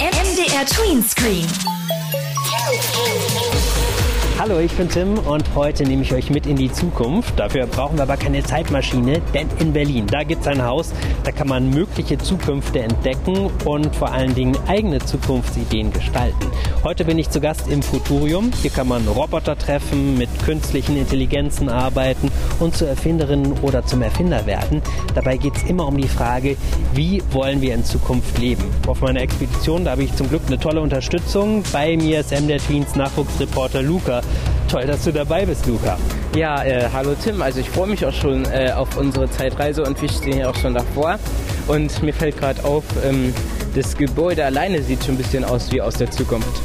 MDR Tween Screen. Hallo, ich bin Tim und heute nehme ich euch mit in die Zukunft. Dafür brauchen wir aber keine Zeitmaschine, denn in Berlin, da gibt es ein Haus, da kann man mögliche Zukünfte entdecken und vor allen Dingen eigene Zukunftsideen gestalten. Heute bin ich zu Gast im Futurium. Hier kann man Roboter treffen, mit künstlichen Intelligenzen arbeiten und zur Erfinderin oder zum Erfinder werden. Dabei geht es immer um die Frage, wie wollen wir in Zukunft leben? Auf meiner Expedition, da habe ich zum Glück eine tolle Unterstützung. Bei mir ist MDR Tweens Nachwuchsreporter Luca. Toll, dass du dabei bist, Luca. Ja, äh, hallo Tim. Also ich freue mich auch schon äh, auf unsere Zeitreise und wir stehen hier auch schon davor. Und mir fällt gerade auf, ähm, das Gebäude alleine sieht schon ein bisschen aus wie aus der Zukunft.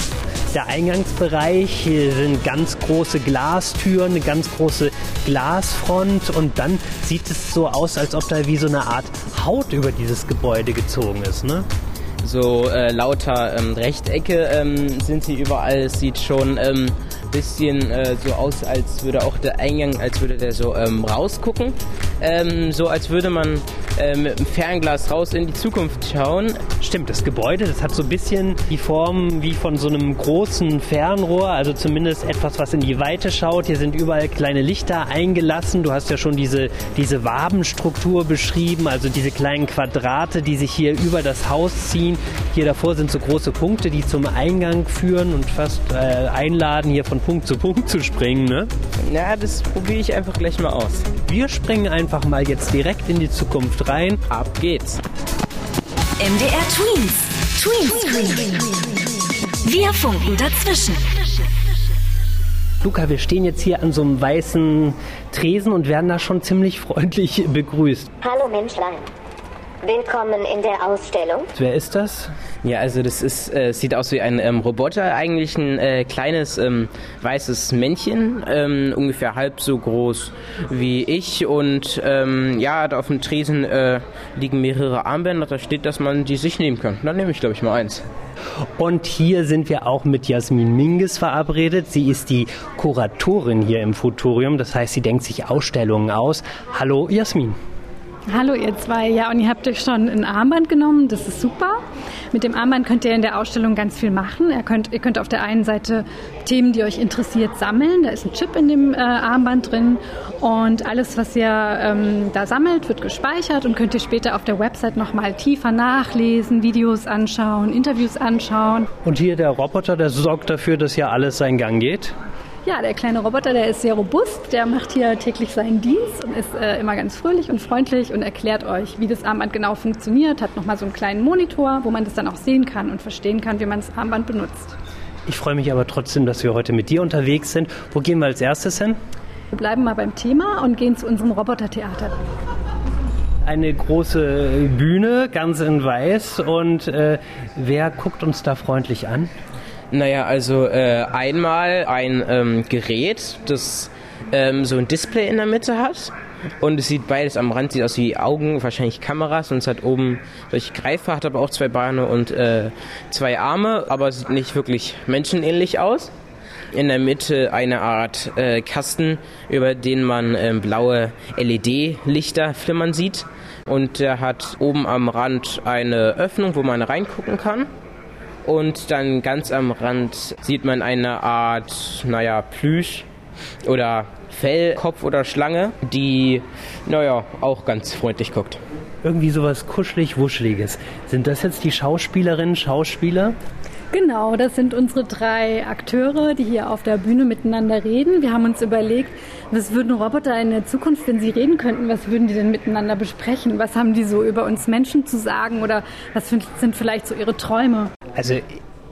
Der Eingangsbereich, hier sind ganz große Glastüren, eine ganz große Glasfront und dann sieht es so aus, als ob da wie so eine Art Haut über dieses Gebäude gezogen ist, ne? So äh, lauter ähm, Rechtecke ähm, sind hier überall. Es sieht schon ähm, bisschen äh, so aus, als würde auch der Eingang, als würde der so ähm, rausgucken. Ähm, so als würde man äh, mit einem Fernglas raus in die Zukunft schauen. Stimmt, das Gebäude, das hat so ein bisschen die Form wie von so einem großen Fernrohr, also zumindest etwas, was in die Weite schaut. Hier sind überall kleine Lichter eingelassen. Du hast ja schon diese, diese Wabenstruktur beschrieben, also diese kleinen Quadrate, die sich hier über das Haus ziehen. Hier davor sind so große Punkte, die zum Eingang führen und fast äh, einladen, hier von Punkt zu Punkt zu springen, ne? Ja, das probiere ich einfach gleich mal aus. Wir springen einfach mal jetzt direkt in die Zukunft rein. Ab geht's. MDR Tweens. Tween Screen. Wir funken dazwischen. Luca, wir stehen jetzt hier an so einem weißen Tresen und werden da schon ziemlich freundlich begrüßt. Hallo Menschlein. Willkommen in der Ausstellung. Wer ist das? Ja, also das ist, äh, sieht aus wie ein ähm, Roboter, eigentlich ein äh, kleines ähm, weißes Männchen, ähm, ungefähr halb so groß wie ich und ähm, ja, da auf dem Tresen äh, liegen mehrere Armbänder, da steht, dass man die sich nehmen kann. Dann nehme ich, glaube ich, mal eins. Und hier sind wir auch mit Jasmin Minges verabredet. Sie ist die Kuratorin hier im Futurium, das heißt, sie denkt sich Ausstellungen aus. Hallo Jasmin. Hallo ihr zwei, ja und ihr habt euch schon ein Armband genommen, das ist super. Mit dem Armband könnt ihr in der Ausstellung ganz viel machen. Ihr könnt, ihr könnt auf der einen Seite Themen, die euch interessiert, sammeln. Da ist ein Chip in dem äh, Armband drin und alles, was ihr ähm, da sammelt, wird gespeichert und könnt ihr später auf der Website nochmal tiefer nachlesen, Videos anschauen, Interviews anschauen. Und hier der Roboter, der sorgt dafür, dass hier alles seinen Gang geht. Ja, der kleine Roboter, der ist sehr robust, der macht hier täglich seinen Dienst und ist äh, immer ganz fröhlich und freundlich und erklärt euch, wie das Armband genau funktioniert, hat nochmal so einen kleinen Monitor, wo man das dann auch sehen kann und verstehen kann, wie man das Armband benutzt. Ich freue mich aber trotzdem, dass wir heute mit dir unterwegs sind. Wo gehen wir als erstes hin? Wir bleiben mal beim Thema und gehen zu unserem Robotertheater. Eine große Bühne, ganz in weiß. Und äh, wer guckt uns da freundlich an? Naja, also äh, einmal ein ähm, Gerät, das ähm, so ein Display in der Mitte hat. Und es sieht beides am Rand, sieht aus wie Augen, wahrscheinlich Kameras. Und es hat oben solche Greifer, hat aber auch zwei Beine und äh, zwei Arme, aber sieht nicht wirklich menschenähnlich aus. In der Mitte eine Art äh, Kasten, über den man äh, blaue LED-Lichter flimmern sieht. Und der hat oben am Rand eine Öffnung, wo man reingucken kann. Und dann ganz am Rand sieht man eine Art, naja, Plüsch oder Fell, Kopf oder Schlange, die, naja, auch ganz freundlich guckt. Irgendwie sowas kuschelig, wuscheliges. Sind das jetzt die Schauspielerinnen, Schauspieler? Genau, das sind unsere drei Akteure, die hier auf der Bühne miteinander reden. Wir haben uns überlegt, was würden Roboter in der Zukunft, wenn sie reden könnten, was würden die denn miteinander besprechen? Was haben die so über uns Menschen zu sagen oder was sind vielleicht so ihre Träume? Also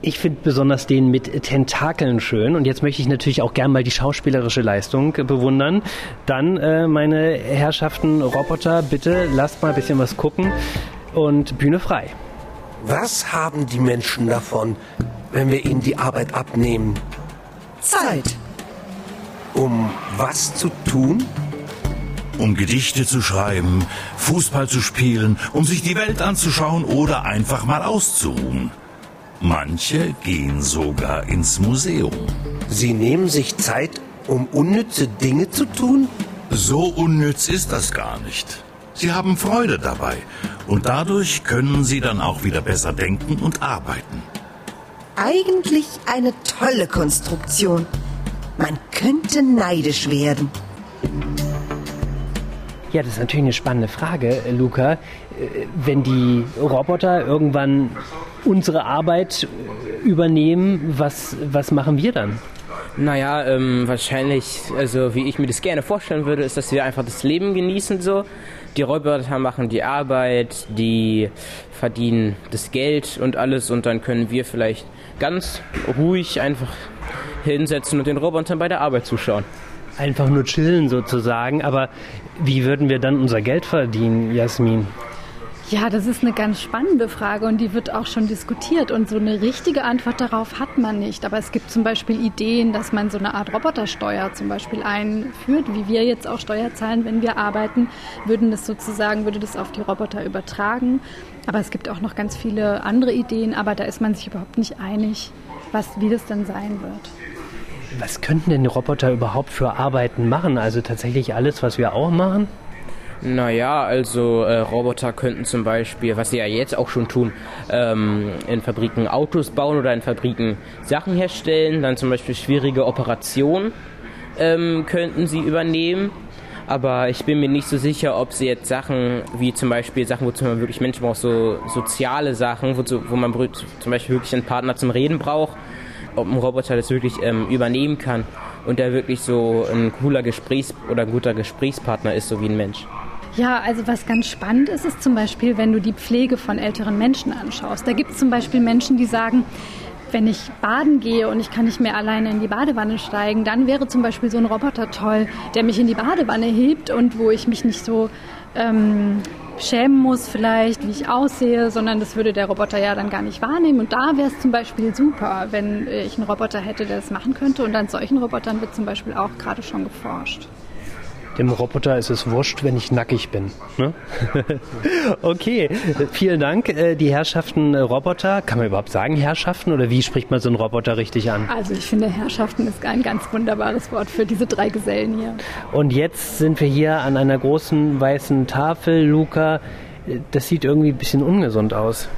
ich finde besonders den mit Tentakeln schön und jetzt möchte ich natürlich auch gern mal die schauspielerische Leistung bewundern. Dann, äh, meine Herrschaften Roboter, bitte lasst mal ein bisschen was gucken und Bühne frei. Was haben die Menschen davon, wenn wir ihnen die Arbeit abnehmen? Zeit. Um was zu tun? Um Gedichte zu schreiben, Fußball zu spielen, um sich die Welt anzuschauen oder einfach mal auszuruhen. Manche gehen sogar ins Museum. Sie nehmen sich Zeit, um unnütze Dinge zu tun? So unnütz ist das gar nicht. Sie haben Freude dabei und dadurch können sie dann auch wieder besser denken und arbeiten. Eigentlich eine tolle Konstruktion. Man könnte neidisch werden. Ja, das ist natürlich eine spannende Frage, Luca. Äh, wenn die Roboter irgendwann unsere Arbeit äh, übernehmen, was, was machen wir dann? Naja, ähm, wahrscheinlich, also wie ich mir das gerne vorstellen würde, ist, dass wir einfach das Leben genießen so. Die Roboter machen die Arbeit, die verdienen das Geld und alles und dann können wir vielleicht ganz ruhig einfach hinsetzen und den Robotern bei der Arbeit zuschauen. Einfach nur chillen sozusagen, aber wie würden wir dann unser Geld verdienen, Jasmin? Ja, das ist eine ganz spannende Frage und die wird auch schon diskutiert. Und so eine richtige Antwort darauf hat man nicht. Aber es gibt zum Beispiel Ideen, dass man so eine Art Robotersteuer zum Beispiel einführt, wie wir jetzt auch Steuer zahlen, wenn wir arbeiten, würden das sozusagen, würde das auf die Roboter übertragen. Aber es gibt auch noch ganz viele andere Ideen, aber da ist man sich überhaupt nicht einig, was, wie das dann sein wird. Was könnten denn Roboter überhaupt für Arbeiten machen? Also tatsächlich alles, was wir auch machen? Naja, also äh, Roboter könnten zum Beispiel, was sie ja jetzt auch schon tun, ähm, in Fabriken Autos bauen oder in Fabriken Sachen herstellen, dann zum Beispiel schwierige Operationen ähm, könnten sie übernehmen. Aber ich bin mir nicht so sicher, ob sie jetzt Sachen wie zum Beispiel Sachen, wozu man wirklich Menschen braucht, so soziale Sachen, wozu, wo man zum Beispiel wirklich einen Partner zum Reden braucht, ob ein Roboter das wirklich ähm, übernehmen kann und der wirklich so ein cooler Gesprächs- oder ein guter Gesprächspartner ist, so wie ein Mensch. Ja, also was ganz spannend ist, ist zum Beispiel, wenn du die Pflege von älteren Menschen anschaust. Da gibt es zum Beispiel Menschen, die sagen, wenn ich baden gehe und ich kann nicht mehr alleine in die Badewanne steigen, dann wäre zum Beispiel so ein Roboter toll, der mich in die Badewanne hebt und wo ich mich nicht so ähm, schämen muss vielleicht, wie ich aussehe, sondern das würde der Roboter ja dann gar nicht wahrnehmen. Und da wäre es zum Beispiel super, wenn ich einen Roboter hätte, der das machen könnte. Und an solchen Robotern wird zum Beispiel auch gerade schon geforscht. Dem Roboter ist es wurscht, wenn ich nackig bin. Ne? okay, vielen Dank. Äh, die Herrschaften äh, Roboter, kann man überhaupt sagen Herrschaften oder wie spricht man so einen Roboter richtig an? Also ich finde Herrschaften ist ein ganz wunderbares Wort für diese drei Gesellen hier. Und jetzt sind wir hier an einer großen weißen Tafel, Luca. Das sieht irgendwie ein bisschen ungesund aus.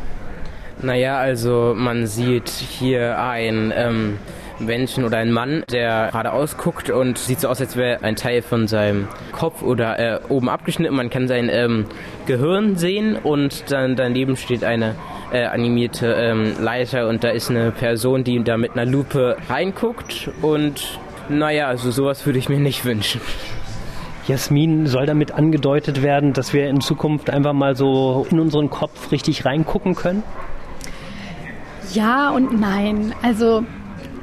Naja, also man sieht hier ein... Ähm Menschen oder ein Mann, der geradeaus guckt und sieht so aus, als wäre ein Teil von seinem Kopf oder äh, oben abgeschnitten. Man kann sein ähm, Gehirn sehen und dann daneben steht eine äh, animierte ähm, Leiter und da ist eine Person, die da mit einer Lupe reinguckt und naja, also sowas würde ich mir nicht wünschen. Jasmin, soll damit angedeutet werden, dass wir in Zukunft einfach mal so in unseren Kopf richtig reingucken können? Ja und nein. Also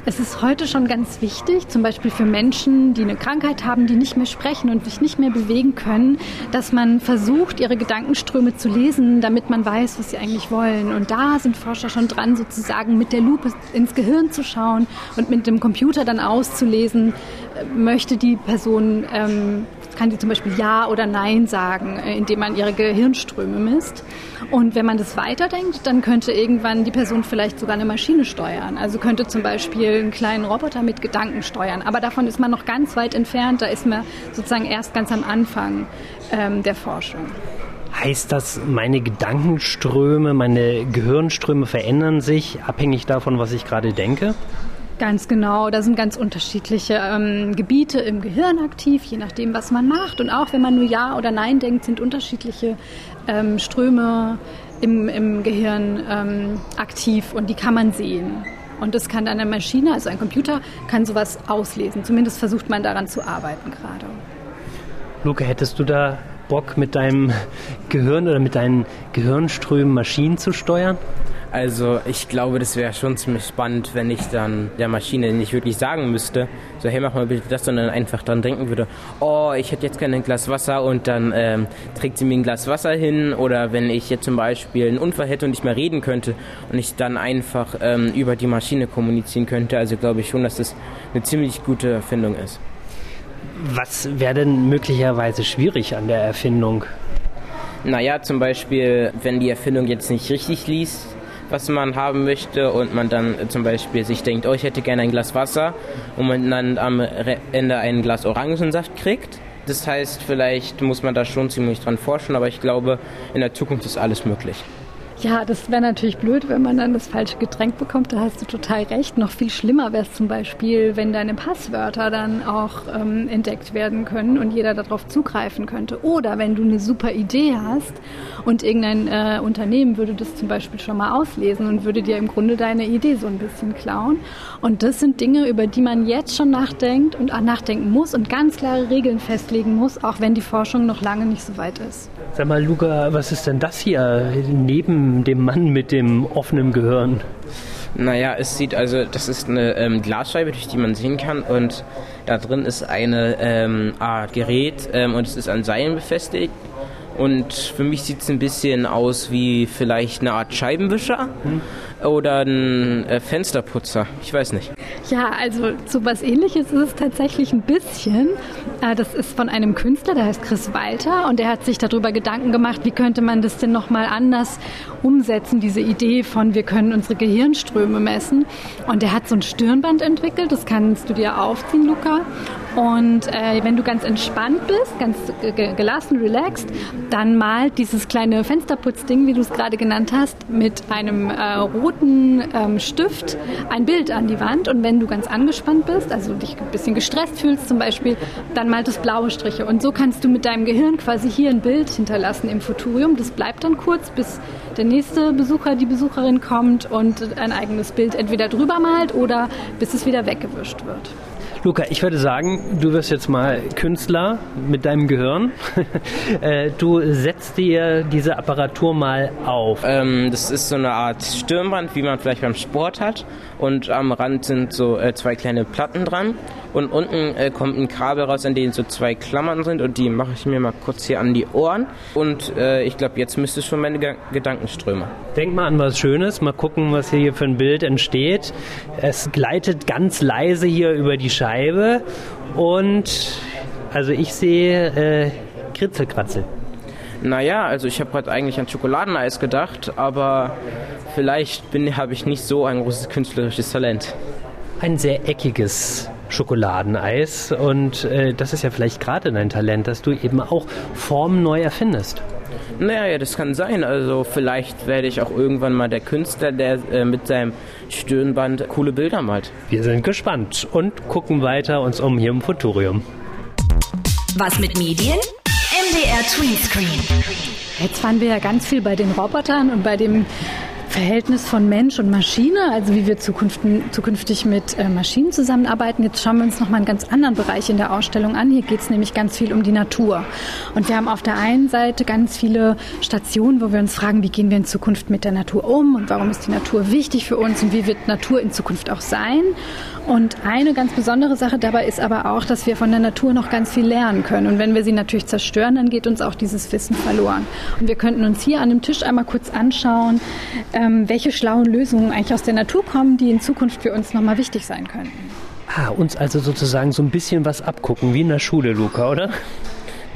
es ist heute schon ganz wichtig, zum Beispiel für Menschen, die eine Krankheit haben, die nicht mehr sprechen und sich nicht mehr bewegen können, dass man versucht, ihre Gedankenströme zu lesen, damit man weiß, was sie eigentlich wollen. Und da sind Forscher schon dran, sozusagen mit der Lupe ins Gehirn zu schauen und mit dem Computer dann auszulesen, äh, möchte die Person ähm, kann die zum Beispiel Ja oder Nein sagen, äh, indem man ihre Gehirnströme misst. Und wenn man das weiterdenkt, dann könnte irgendwann die Person vielleicht sogar eine Maschine steuern. Also könnte zum Beispiel einen kleinen Roboter mit Gedanken steuern. Aber davon ist man noch ganz weit entfernt. Da ist man sozusagen erst ganz am Anfang ähm, der Forschung. Heißt das, meine Gedankenströme, meine Gehirnströme verändern sich abhängig davon, was ich gerade denke? Ganz genau, da sind ganz unterschiedliche ähm, Gebiete im Gehirn aktiv, je nachdem, was man macht. Und auch wenn man nur Ja oder Nein denkt, sind unterschiedliche ähm, Ströme im, im Gehirn ähm, aktiv und die kann man sehen. Und das kann eine Maschine, also ein Computer, kann sowas auslesen. Zumindest versucht man daran zu arbeiten gerade. Luca, hättest du da Bock mit deinem Gehirn oder mit deinen Gehirnströmen Maschinen zu steuern? Also ich glaube, das wäre schon ziemlich spannend, wenn ich dann der Maschine nicht wirklich sagen müsste, so hey, mach mal bitte das, sondern einfach dann denken würde, oh, ich hätte jetzt gerne ein Glas Wasser und dann ähm, trägt sie mir ein Glas Wasser hin oder wenn ich jetzt zum Beispiel einen Unfall hätte und nicht mehr reden könnte und ich dann einfach ähm, über die Maschine kommunizieren könnte. Also glaube ich schon, dass das eine ziemlich gute Erfindung ist. Was wäre denn möglicherweise schwierig an der Erfindung? Naja, zum Beispiel, wenn die Erfindung jetzt nicht richtig liest, was man haben möchte und man dann zum Beispiel sich denkt, oh, ich hätte gerne ein Glas Wasser und man dann am Ende ein Glas Orangensaft kriegt, Das heißt, vielleicht muss man da schon ziemlich dran forschen, aber ich glaube, in der Zukunft ist alles möglich. Ja, das wäre natürlich blöd, wenn man dann das falsche Getränk bekommt. Da hast du total recht. Noch viel schlimmer wäre es zum Beispiel, wenn deine Passwörter dann auch ähm, entdeckt werden können und jeder darauf zugreifen könnte. Oder wenn du eine super Idee hast und irgendein äh, Unternehmen würde das zum Beispiel schon mal auslesen und würde dir im Grunde deine Idee so ein bisschen klauen. Und das sind Dinge, über die man jetzt schon nachdenkt und auch nachdenken muss und ganz klare Regeln festlegen muss, auch wenn die Forschung noch lange nicht so weit ist. Sag mal, Luca, was ist denn das hier neben dem Mann mit dem offenen Gehirn? Naja, es sieht also, das ist eine ähm, Glasscheibe, durch die man sehen kann und da drin ist eine ähm, Art Gerät ähm, und es ist an Seilen befestigt und für mich sieht es ein bisschen aus wie vielleicht eine Art Scheibenwischer hm. oder ein äh, Fensterputzer. Ich weiß nicht. Ja, also so was ähnliches ist es tatsächlich ein bisschen. Äh, das ist von einem Künstler, der heißt Chris Walter und der hat sich darüber Gedanken gemacht, wie könnte man das denn nochmal anders umsetzen, diese Idee von wir können unsere Gehirnströme messen. Und der hat so ein Stirnband entwickelt, das kannst du dir aufziehen, Luca. Und äh, wenn du ganz entspannt bist, ganz gelassen, relaxed, dann malt dieses kleine Fensterputzding, wie du es gerade genannt hast, mit einem äh, roten ähm, Stift ein Bild an die Wand. Und wenn du ganz angespannt bist, also dich ein bisschen gestresst fühlst zum Beispiel, dann malt es blaue Striche. Und so kannst du mit deinem Gehirn quasi hier ein Bild hinterlassen im Futurium. Das bleibt dann kurz, bis der nächste Besucher, die Besucherin kommt und ein eigenes Bild entweder drüber malt oder bis es wieder weggewischt wird. Luca, ich würde sagen, du wirst jetzt mal Künstler mit deinem Gehirn. Äh, du setzt dir diese Apparatur mal auf. Ähm, das ist so eine Art Stirnband, wie man vielleicht beim Sport hat. Und am Rand sind so äh, zwei kleine Platten dran. Und unten äh, kommt ein Kabel raus, an denen so zwei Klammern sind. Und die mache ich mir mal kurz hier an die Ohren. Und äh, ich glaube, jetzt müsste schon meine Ge Gedankenströme. Denk mal an was Schönes. Mal gucken, was hier für ein Bild entsteht. Es gleitet ganz leise hier über die Scheibe. Und also ich sehe äh, Kritzelkratzel. Naja, also ich habe gerade eigentlich an Schokoladeneis gedacht, aber vielleicht habe ich nicht so ein großes künstlerisches Talent. Ein sehr eckiges Schokoladeneis und äh, das ist ja vielleicht gerade dein Talent, dass du eben auch Formen neu erfindest. Naja, ja, das kann sein. Also vielleicht werde ich auch irgendwann mal der Künstler, der äh, mit seinem Stirnband coole Bilder malt. Wir sind gespannt und gucken weiter uns um hier im Futurium. Was mit Medien? MDR Tweenscreen. Jetzt waren wir ja ganz viel bei den Robotern und bei dem Verhältnis von Mensch und Maschine, also wie wir zukünftig mit äh, Maschinen zusammenarbeiten. Jetzt schauen wir uns noch mal einen ganz anderen Bereich in der Ausstellung an. Hier geht es nämlich ganz viel um die Natur. Und wir haben auf der einen Seite ganz viele Stationen, wo wir uns fragen, wie gehen wir in Zukunft mit der Natur um und warum ist die Natur wichtig für uns und wie wird Natur in Zukunft auch sein. Und eine ganz besondere Sache dabei ist aber auch, dass wir von der Natur noch ganz viel lernen können. Und wenn wir sie natürlich zerstören, dann geht uns auch dieses Wissen verloren. Und wir könnten uns hier an dem Tisch einmal kurz anschauen, ähm, welche schlauen Lösungen eigentlich aus der Natur kommen, die in Zukunft für uns nochmal wichtig sein könnten. Ah, uns also sozusagen so ein bisschen was abgucken, wie in der Schule, Luca, oder?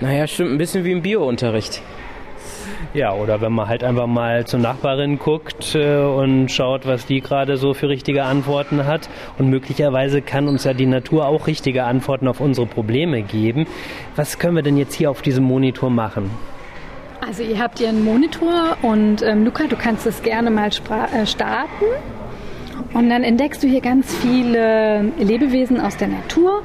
Naja, stimmt, ein bisschen wie im Biounterricht. Ja, oder wenn man halt einfach mal zur Nachbarin guckt äh, und schaut, was die gerade so für richtige Antworten hat. Und möglicherweise kann uns ja die Natur auch richtige Antworten auf unsere Probleme geben. Was können wir denn jetzt hier auf diesem Monitor machen? Also ihr habt hier einen Monitor und ähm, Luca, du kannst es gerne mal äh, starten. Und dann entdeckst du hier ganz viele Lebewesen aus der Natur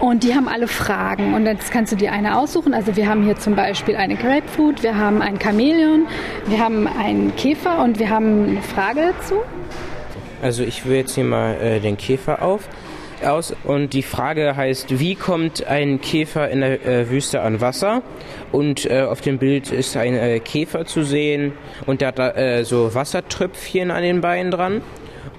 und die haben alle Fragen. Und jetzt kannst du dir eine aussuchen. Also wir haben hier zum Beispiel eine Grapefruit, wir haben ein Chamäleon, wir haben einen Käfer und wir haben eine Frage dazu. Also ich will jetzt hier mal äh, den Käfer auf aus und die Frage heißt, wie kommt ein Käfer in der äh, Wüste an Wasser? Und äh, auf dem Bild ist ein äh, Käfer zu sehen und der hat da äh, so Wassertröpfchen an den Beinen dran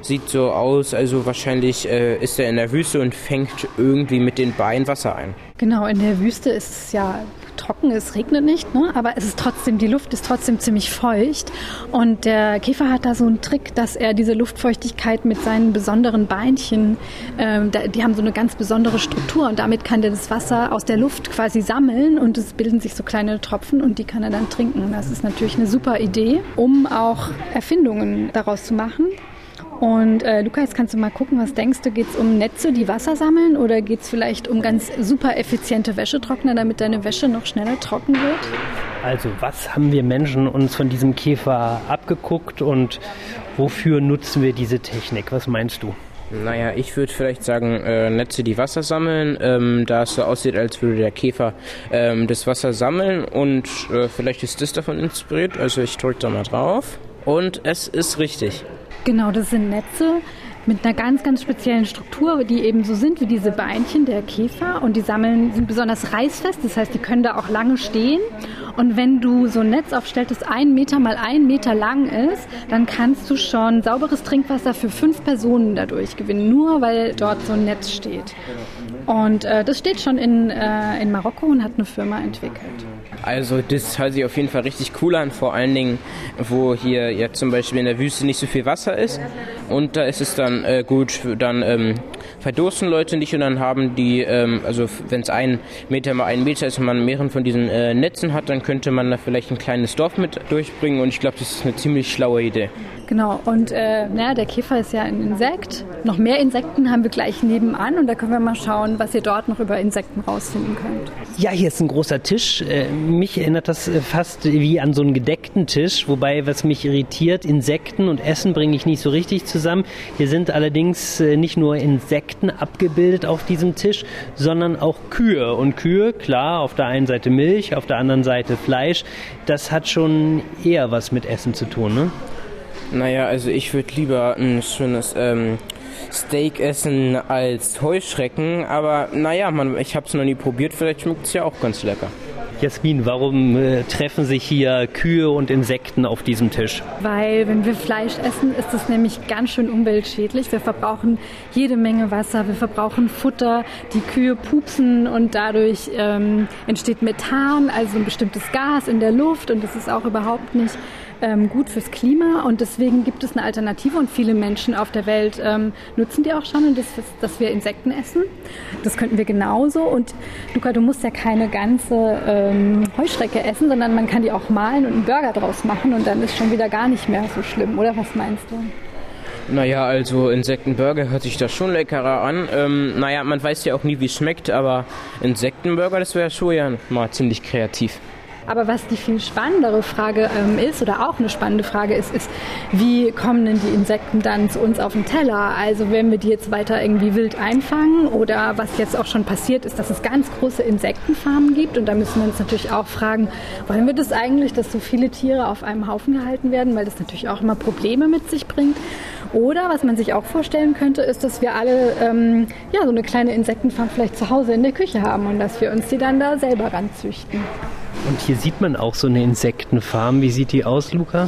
sieht so aus, also wahrscheinlich äh, ist er in der Wüste und fängt irgendwie mit den Beinen Wasser ein. Genau, in der Wüste ist es ja trocken, es regnet nicht, ne? aber es ist trotzdem, die Luft ist trotzdem ziemlich feucht. Und der Käfer hat da so einen Trick, dass er diese Luftfeuchtigkeit mit seinen besonderen Beinchen, ähm, die haben so eine ganz besondere Struktur und damit kann der das Wasser aus der Luft quasi sammeln und es bilden sich so kleine Tropfen und die kann er dann trinken. Das ist natürlich eine super Idee, um auch Erfindungen daraus zu machen. Und äh, Lukas, kannst du mal gucken, was denkst du? Geht es um Netze, die Wasser sammeln oder geht es vielleicht um ganz super effiziente Wäschetrockner, damit deine Wäsche noch schneller trocken wird? Also was haben wir Menschen uns von diesem Käfer abgeguckt und wofür nutzen wir diese Technik? Was meinst du? Naja, ich würde vielleicht sagen, äh, Netze, die Wasser sammeln, ähm, da es so aussieht, als würde der Käfer ähm, das Wasser sammeln und äh, vielleicht ist das davon inspiriert. Also ich drücke da mal drauf und es ist richtig. Genau, das sind Netze mit einer ganz, ganz speziellen Struktur, die eben so sind wie diese Beinchen der Käfer und die sammeln, sind besonders reißfest, das heißt, die können da auch lange stehen und wenn du so ein Netz aufstellst, das ein Meter mal ein Meter lang ist, dann kannst du schon sauberes Trinkwasser für fünf Personen dadurch gewinnen, nur weil dort so ein Netz steht. Und äh, das steht schon in, äh, in Marokko und hat eine Firma entwickelt. Also das hört sich auf jeden Fall richtig cool an, vor allen Dingen, wo hier jetzt zum Beispiel in der Wüste nicht so viel Wasser ist. Und da ist es dann äh, gut, dann ähm, verdursten Leute nicht und dann haben die, ähm, also wenn es ein Meter mal ein Meter ist und man mehreren von diesen äh, Netzen hat, dann könnte man da vielleicht ein kleines Dorf mit durchbringen und ich glaube, das ist eine ziemlich schlaue Idee. Genau, und äh, naja, der Käfer ist ja ein Insekt. Noch mehr Insekten haben wir gleich nebenan und da können wir mal schauen, was ihr dort noch über Insekten rausfinden könnt. Ja, hier ist ein großer Tisch. Äh, mich erinnert das äh, fast wie an so einen gedeckten Tisch, wobei, was mich irritiert, Insekten und Essen bringe ich nicht so richtig zusammen. Hier sind allerdings äh, nicht nur Insekten abgebildet auf diesem Tisch, sondern auch Kühe. Und Kühe, klar, auf der einen Seite Milch, auf der anderen Seite Fleisch. Das hat schon eher was mit Essen zu tun, ne? Naja, also ich würde lieber ein schönes ähm, Steak essen als Heuschrecken, aber naja, man, ich habe es noch nie probiert, vielleicht schmeckt es ja auch ganz lecker. Jasmin, warum äh, treffen sich hier Kühe und Insekten auf diesem Tisch? Weil wenn wir Fleisch essen, ist es nämlich ganz schön umweltschädlich. Wir verbrauchen jede Menge Wasser, wir verbrauchen Futter, die Kühe pupsen und dadurch ähm, entsteht Methan, also ein bestimmtes Gas in der Luft und das ist auch überhaupt nicht ähm, gut fürs Klima und deswegen gibt es eine Alternative und viele Menschen auf der Welt ähm, nutzen die auch schon und das dass wir Insekten essen. Das könnten wir genauso und Luca, du musst ja keine ganze ähm, Heuschrecke essen, sondern man kann die auch malen und einen Burger draus machen und dann ist schon wieder gar nicht mehr so schlimm, oder was meinst du? Naja, also Insektenburger hört sich da schon leckerer an. Ähm, naja, man weiß ja auch nie, wie es schmeckt, aber Insektenburger, das wäre schon ja mal ziemlich kreativ. Aber was die viel spannendere Frage ähm, ist oder auch eine spannende Frage ist, ist, wie kommen denn die Insekten dann zu uns auf den Teller? Also wenn wir die jetzt weiter irgendwie wild einfangen oder was jetzt auch schon passiert ist, dass es ganz große Insektenfarmen gibt und da müssen wir uns natürlich auch fragen, wollen wir das eigentlich, dass so viele Tiere auf einem Haufen gehalten werden, weil das natürlich auch immer Probleme mit sich bringt. Oder was man sich auch vorstellen könnte, ist, dass wir alle ähm, ja, so eine kleine Insektenfarm vielleicht zu Hause in der Küche haben und dass wir uns die dann da selber ranzüchten. Und hier sieht man auch so eine Insektenfarm. Wie sieht die aus, Luca?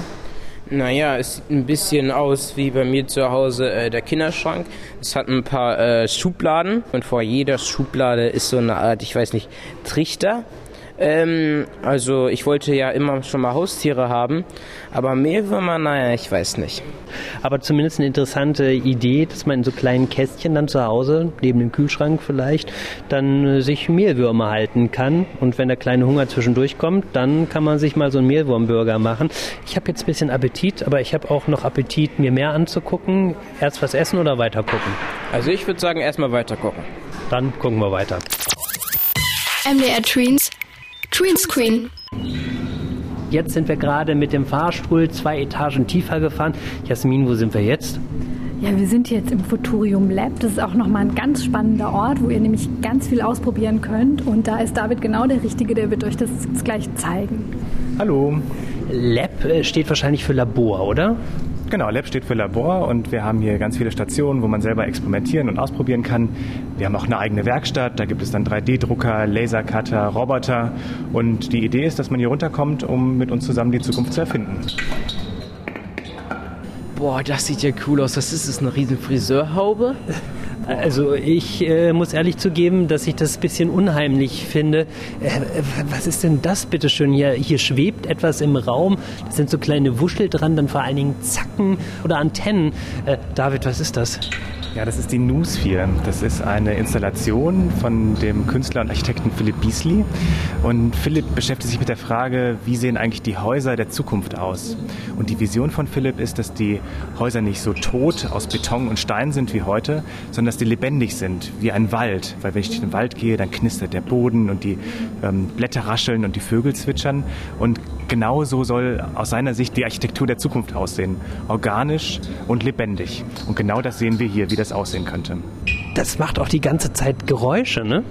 Naja, es sieht ein bisschen aus wie bei mir zu Hause äh, der Kinderschrank. Es hat ein paar äh, Schubladen und vor jeder Schublade ist so eine Art, ich weiß nicht, Trichter. Ähm, also ich wollte ja immer schon mal Haustiere haben, aber Mehlwürmer, naja, ich weiß nicht. Aber zumindest eine interessante Idee, dass man in so kleinen Kästchen dann zu Hause, neben dem Kühlschrank vielleicht, dann äh, sich Mehlwürmer halten kann. Und wenn der kleine Hunger zwischendurch kommt, dann kann man sich mal so einen Mehlwurmburger machen. Ich habe jetzt ein bisschen Appetit, aber ich habe auch noch Appetit, mir mehr anzugucken. Erst was essen oder weiter gucken? Also ich würde sagen, erstmal weiter gucken. Dann gucken wir weiter. MDR Tweens Greenscreen. Jetzt sind wir gerade mit dem Fahrstuhl zwei Etagen tiefer gefahren. Jasmin, wo sind wir jetzt? Ja, wir sind jetzt im Futurium Lab. Das ist auch nochmal ein ganz spannender Ort, wo ihr nämlich ganz viel ausprobieren könnt. Und da ist David genau der Richtige, der wird euch das gleich zeigen. Hallo. Lab äh, steht wahrscheinlich für Labor, oder? Genau, Lab steht für Labor und wir haben hier ganz viele Stationen, wo man selber experimentieren und ausprobieren kann. Wir haben auch eine eigene Werkstatt, da gibt es dann 3D-Drucker, Lasercutter, Roboter und die Idee ist, dass man hier runterkommt, um mit uns zusammen die Zukunft zu erfinden. Boah, das sieht ja cool aus. Was ist das, eine riesen Friseurhaube? Also ich äh, muss ehrlich zugeben, dass ich das ein bisschen unheimlich finde. Äh, was ist denn das bitteschön hier? Hier schwebt etwas im Raum. Das sind so kleine Wuschel dran, dann vor allen Dingen Zacken oder Antennen. Äh, David, was ist das? Ja, das ist die Noosphere. Das ist eine Installation von dem Künstler und Architekten Philipp Beasley. Und Philipp beschäftigt sich mit der Frage, wie sehen eigentlich die Häuser der Zukunft aus? Und die Vision von Philipp ist, dass die Häuser nicht so tot aus Beton und Stein sind wie heute, sondern dass die lebendig sind, wie ein Wald. Weil wenn ich durch den Wald gehe, dann knistert der Boden und die ähm, Blätter rascheln und die Vögel zwitschern. Und genau so soll aus seiner Sicht die Architektur der Zukunft aussehen. Organisch und lebendig. Und genau das sehen wir hier, das aussehen könnte. Das macht auch die ganze Zeit Geräusche, ne?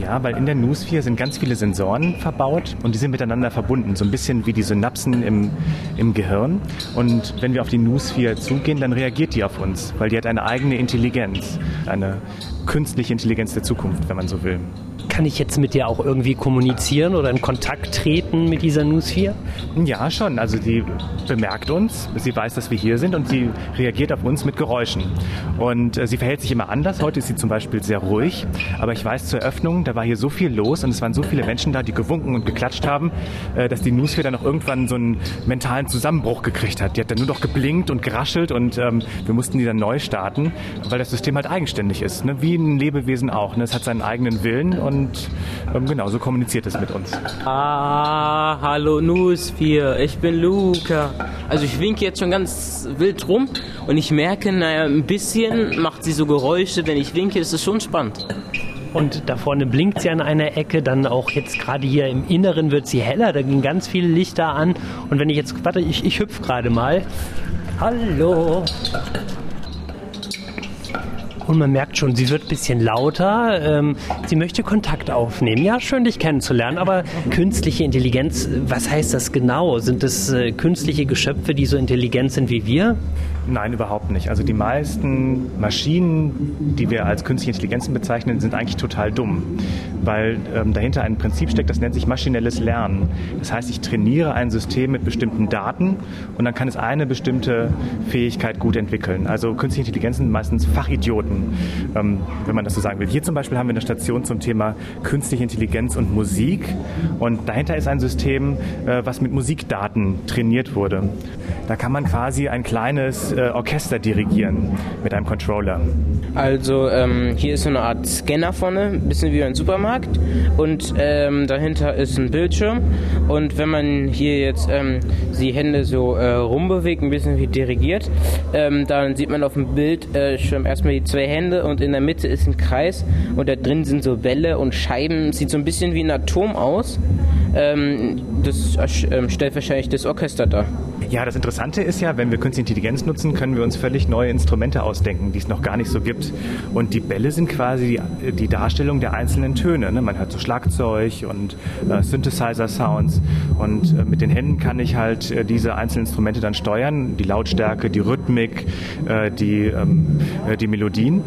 Ja, weil in der Noosphere sind ganz viele Sensoren verbaut und die sind miteinander verbunden, so ein bisschen wie die Synapsen im, im Gehirn. Und wenn wir auf die Noosphere zugehen, dann reagiert die auf uns, weil die hat eine eigene Intelligenz, eine künstliche Intelligenz der Zukunft, wenn man so will. Kann ich jetzt mit dir auch irgendwie kommunizieren oder in Kontakt treten mit dieser Noosphere? Ja, schon. Also die bemerkt uns, sie weiß, dass wir hier sind und sie reagiert auf uns mit Geräuschen. Und äh, sie verhält sich immer anders. Heute ist sie zum Beispiel sehr ruhig. Aber ich weiß zur Eröffnung, da war hier so viel los und es waren so viele Menschen da, die gewunken und geklatscht haben, äh, dass die Noosphere dann auch irgendwann so einen mentalen Zusammenbruch gekriegt hat. Die hat dann nur noch geblinkt und geraschelt und ähm, wir mussten die dann neu starten, weil das System halt eigenständig ist. Ne? Wie ein Lebewesen auch. Ne? Es hat seinen eigenen Willen und ähm, genau so kommuniziert es mit uns. Ah, hallo Nusphere, ich bin Luca. Also ich winke jetzt schon ganz wild rum und ich merke, naja, ein bisschen macht sie so Geräusche, wenn ich winke, das ist schon spannend. Und da vorne blinkt sie an einer Ecke, dann auch jetzt gerade hier im Inneren wird sie heller, da gehen ganz viele Lichter an. Und wenn ich jetzt, warte, ich, ich hüpfe gerade mal. Hallo. Und man merkt schon, sie wird ein bisschen lauter. Ähm, sie möchte Kontakt aufnehmen. Ja, schön, dich kennenzulernen. Aber künstliche Intelligenz, was heißt das genau? Sind das äh, künstliche Geschöpfe, die so intelligent sind wie wir? Nein, überhaupt nicht. Also die meisten Maschinen, die wir als künstliche Intelligenzen bezeichnen, sind eigentlich total dumm, weil ähm, dahinter ein Prinzip steckt, das nennt sich maschinelles Lernen. Das heißt, ich trainiere ein System mit bestimmten Daten und dann kann es eine bestimmte Fähigkeit gut entwickeln. Also künstliche Intelligenzen sind meistens Fachidioten, ähm, wenn man das so sagen will. Hier zum Beispiel haben wir eine Station zum Thema künstliche Intelligenz und Musik und dahinter ist ein System, äh, was mit Musikdaten trainiert wurde. Da kann man quasi ein kleines äh, Orchester dirigieren mit einem Controller. Also ähm, hier ist so eine Art Scanner vorne, ein bisschen wie ein Supermarkt und ähm, dahinter ist ein Bildschirm und wenn man hier jetzt ähm, die Hände so äh, rumbewegt, ein bisschen wie dirigiert, ähm, dann sieht man auf dem Bild äh, schon erstmal die zwei Hände und in der Mitte ist ein Kreis und da drin sind so Bälle und Scheiben, sieht so ein bisschen wie ein Atom aus. Ähm, das äh, stellt wahrscheinlich das Orchester dar. Ja, das Interessante ist ja, wenn wir Künstliche Intelligenz nutzen, können wir uns völlig neue Instrumente ausdenken, die es noch gar nicht so gibt. Und die Bälle sind quasi die, die Darstellung der einzelnen Töne. Ne? Man hört so Schlagzeug und äh, Synthesizer-Sounds. Und äh, mit den Händen kann ich halt äh, diese einzelnen Instrumente dann steuern. Die Lautstärke, die Rhythmik, äh, die, ähm, äh, die Melodien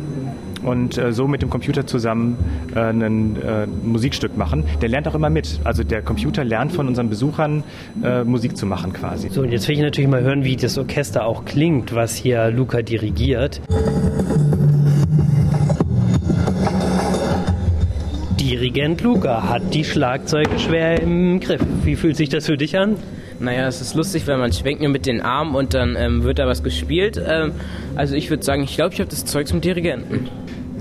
und äh, so mit dem Computer zusammen äh, ein äh, Musikstück machen. Der lernt auch immer mit. Also der Computer lernt von unseren Besuchern äh, Musik zu machen quasi. So, und jetzt will ich natürlich mal hören, wie das Orchester auch klingt, was hier Luca dirigiert. Dirigent Luca hat die Schlagzeuge schwer im Griff. Wie fühlt sich das für dich an? Naja, es ist lustig, weil man schwenkt nur mit den Armen und dann ähm, wird da was gespielt. Ähm, also ich würde sagen, ich glaube, ich habe das Zeug zum Dirigenten.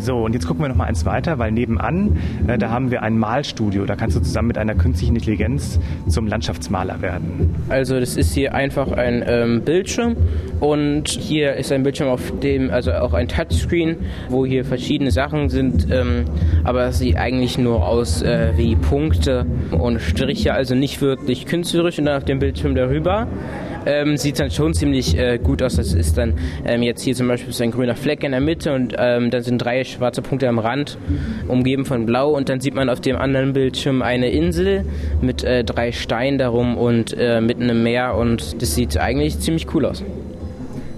So, und jetzt gucken wir noch mal eins weiter, weil nebenan, äh, da haben wir ein Malstudio. Da kannst du zusammen mit einer künstlichen Intelligenz zum Landschaftsmaler werden. Also das ist hier einfach ein ähm, Bildschirm und hier ist ein Bildschirm, auf dem, also auch ein Touchscreen, wo hier verschiedene Sachen sind, ähm, aber es sieht eigentlich nur aus äh, wie Punkte und Striche, also nicht wirklich künstlerisch und dann auf dem Bildschirm darüber ähm, sieht dann schon ziemlich äh, gut aus. Das ist dann ähm, jetzt hier zum Beispiel ist ein grüner Fleck in der Mitte und ähm, dann sind drei schwarze Punkte am Rand, umgeben von Blau und dann sieht man auf dem anderen Bildschirm eine Insel mit äh, drei Steinen darum und äh, mitten im Meer und das sieht eigentlich ziemlich cool aus.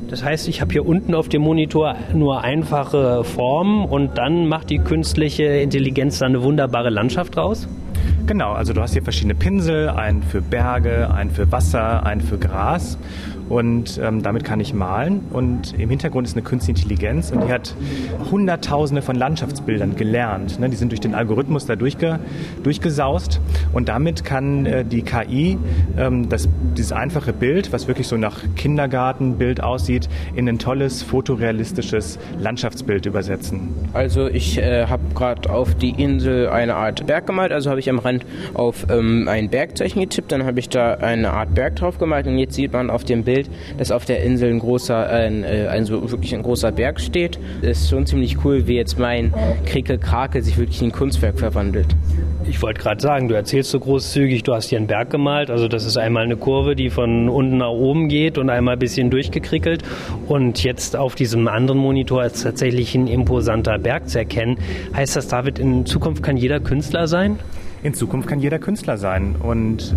Das heißt, ich habe hier unten auf dem Monitor nur einfache Formen und dann macht die künstliche Intelligenz da eine wunderbare Landschaft raus? Genau, also du hast hier verschiedene Pinsel, einen für Berge, einen für Wasser, einen für Gras. Und ähm, damit kann ich malen und im Hintergrund ist eine künstliche Intelligenz und die hat hunderttausende von Landschaftsbildern gelernt. Ne? Die sind durch den Algorithmus da durchge, durchgesaust und damit kann äh, die KI ähm, das, dieses einfache Bild, was wirklich so nach Kindergartenbild aussieht, in ein tolles fotorealistisches Landschaftsbild übersetzen. Also ich äh, habe gerade auf die Insel eine Art Berg gemalt, also habe ich am Rand auf ähm, ein Bergzeichen getippt, dann habe ich da eine Art Berg drauf gemalt und jetzt sieht man auf dem Bild, dass auf der Insel ein großer, ein, äh, ein so wirklich ein großer Berg steht. Das ist schon ziemlich cool, wie jetzt mein Krike Krake sich wirklich in Kunstwerk verwandelt. Ich wollte gerade sagen, du erzählst so großzügig, du hast hier einen Berg gemalt. Also das ist einmal eine Kurve, die von unten nach oben geht und einmal ein bisschen durchgekrickelt. Und jetzt auf diesem anderen Monitor ist tatsächlich ein imposanter Berg zu erkennen. Heißt das, David, in Zukunft kann jeder Künstler sein? In Zukunft kann jeder Künstler sein. Und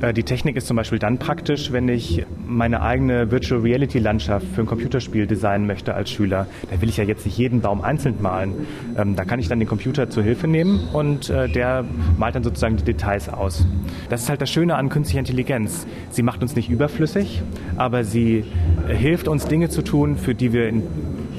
äh, die Technik ist zum Beispiel dann praktisch, wenn ich meine eigene Virtual Reality Landschaft für ein Computerspiel designen möchte als Schüler. Da will ich ja jetzt nicht jeden Baum einzeln malen. Ähm, da kann ich dann den Computer zur Hilfe nehmen und äh, der malt dann sozusagen die Details aus. Das ist halt das Schöne an künstlicher Intelligenz. Sie macht uns nicht überflüssig, aber sie hilft uns Dinge zu tun, für die wir in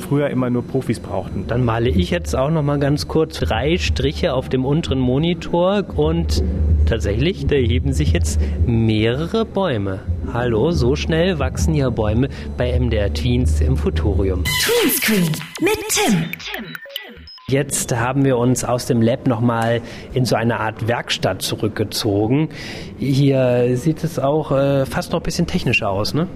früher immer nur Profis brauchten. Dann male ich jetzt auch noch mal ganz kurz drei Striche auf dem unteren Monitor und tatsächlich, da heben sich jetzt mehrere Bäume. Hallo, so schnell wachsen ja Bäume bei MDR Tweens im Futurium. Tweenscreen mit Tim. Jetzt haben wir uns aus dem Lab nochmal in so eine Art Werkstatt zurückgezogen. Hier sieht es auch äh, fast noch ein bisschen technischer aus, ne?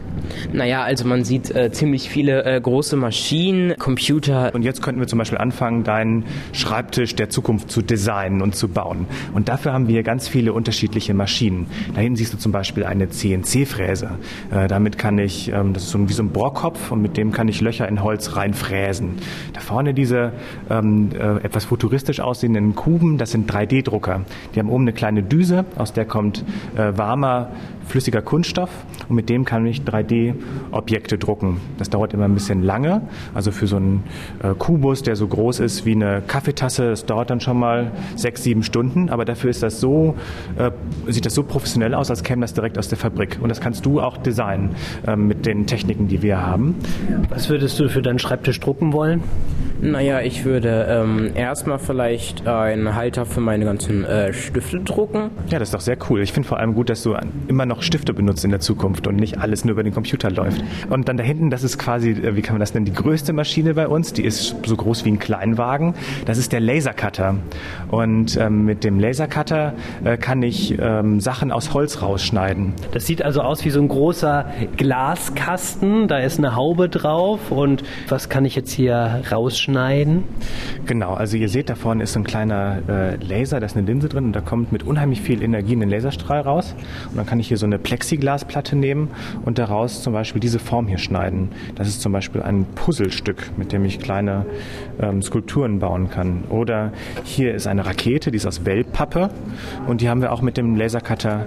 Naja, also man sieht äh, ziemlich viele äh, große Maschinen, Computer. Und jetzt könnten wir zum Beispiel anfangen, deinen Schreibtisch der Zukunft zu designen und zu bauen. Und dafür haben wir hier ganz viele unterschiedliche Maschinen. Da hinten siehst du zum Beispiel eine CNC-Fräse. Äh, damit kann ich, ähm, das ist so wie so ein Bohrkopf und mit dem kann ich Löcher in Holz reinfräsen. Da vorne diese ähm, äh, etwas futuristisch aussehenden Kuben, das sind 3D-Drucker. Die haben oben eine kleine Düse, aus der kommt äh, warmer, flüssiger Kunststoff und mit dem kann ich 3D-Objekte drucken. Das dauert immer ein bisschen lange. Also für so einen äh, Kubus, der so groß ist wie eine Kaffeetasse, das dauert dann schon mal sechs, sieben Stunden. Aber dafür ist das so, äh, sieht das so professionell aus, als käme das direkt aus der Fabrik. Und das kannst du auch designen äh, mit den Techniken, die wir haben. Was würdest du für deinen Schreibtisch drucken wollen? Naja, ich würde ähm, erstmal vielleicht einen Halter für meine ganzen äh, Stifte drucken. Ja, das ist doch sehr cool. Ich finde vor allem gut, dass du immer noch Stifte benutzt in der Zukunft und nicht alles nur über den Computer läuft. Und dann da hinten, das ist quasi, äh, wie kann man das nennen, die größte Maschine bei uns. Die ist so groß wie ein Kleinwagen. Das ist der Lasercutter. Und ähm, mit dem Lasercutter äh, kann ich ähm, Sachen aus Holz rausschneiden. Das sieht also aus wie so ein großer Glaskasten. Da ist eine Haube drauf. Und was kann ich jetzt hier rausschneiden? Genau, also ihr seht, da vorne ist so ein kleiner äh, Laser, da ist eine Linse drin und da kommt mit unheimlich viel Energie ein Laserstrahl raus. Und dann kann ich hier so eine Plexiglasplatte nehmen und daraus zum Beispiel diese Form hier schneiden. Das ist zum Beispiel ein Puzzlestück, mit dem ich kleine ähm, Skulpturen bauen kann. Oder hier ist eine Rakete, die ist aus Wellpappe und die haben wir auch mit dem Lasercutter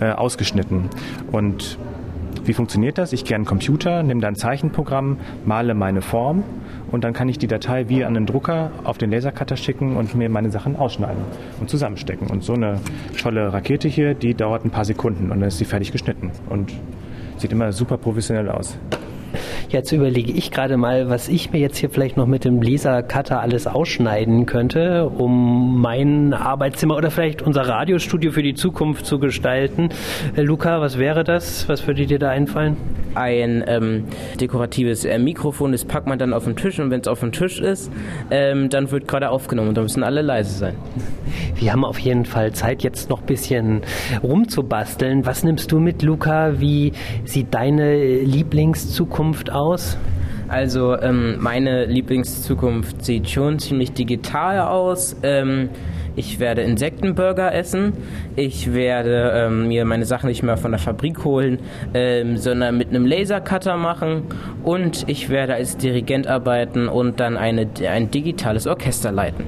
äh, ausgeschnitten. Und wie funktioniert das? Ich gehe an den Computer, nehme da ein Zeichenprogramm, male meine Form und dann kann ich die Datei wie an den Drucker auf den Lasercutter schicken und mir meine Sachen ausschneiden und zusammenstecken. Und so eine tolle Rakete hier, die dauert ein paar Sekunden und dann ist sie fertig geschnitten und sieht immer super professionell aus. Jetzt überlege ich gerade mal, was ich mir jetzt hier vielleicht noch mit dem Lasercutter alles ausschneiden könnte, um mein Arbeitszimmer oder vielleicht unser Radiostudio für die Zukunft zu gestalten. Äh, Luca, was wäre das? Was würde dir da einfallen? Ein ähm, dekoratives äh, Mikrofon, das packt man dann auf den Tisch und wenn es auf dem Tisch ist, ähm, dann wird gerade aufgenommen und da müssen alle leise sein. Wir haben auf jeden Fall Zeit, jetzt noch ein bisschen rumzubasteln. Was nimmst du mit, Luca? Wie sieht deine Lieblingszukunft aus? Also ähm, meine Lieblingszukunft sieht schon ziemlich digital aus. Ähm, ich werde Insektenburger essen. Ich werde ähm, mir meine Sachen nicht mehr von der Fabrik holen, ähm, sondern mit einem Lasercutter machen. Und ich werde als Dirigent arbeiten und dann eine, ein digitales Orchester leiten.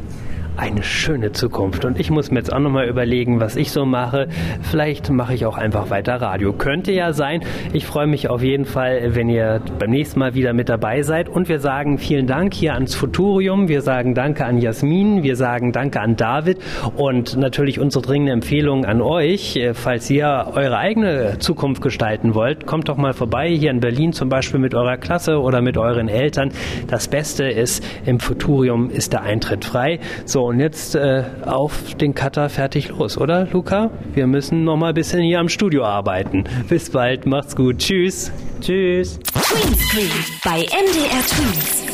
Eine schöne Zukunft. Und ich muss mir jetzt auch nochmal überlegen, was ich so mache. Vielleicht mache ich auch einfach weiter Radio. Könnte ja sein. Ich freue mich auf jeden Fall, wenn ihr beim nächsten Mal wieder mit dabei seid. Und wir sagen vielen Dank hier ans Futurium. Wir sagen Danke an Jasmin. Wir sagen Danke an David. Und natürlich unsere dringende Empfehlung an euch, äh, falls ihr eure eigene Zukunft gestalten wollt, kommt doch mal vorbei hier in Berlin zum Beispiel mit eurer Klasse oder mit euren Eltern. Das Beste ist, im Futurium ist der Eintritt frei. So, und jetzt äh, auf den Cutter fertig los, oder Luca? Wir müssen noch mal ein bisschen hier am Studio arbeiten. Bis bald, macht's gut. Tschüss. Tschüss. Greenscreen bei MDR Twins.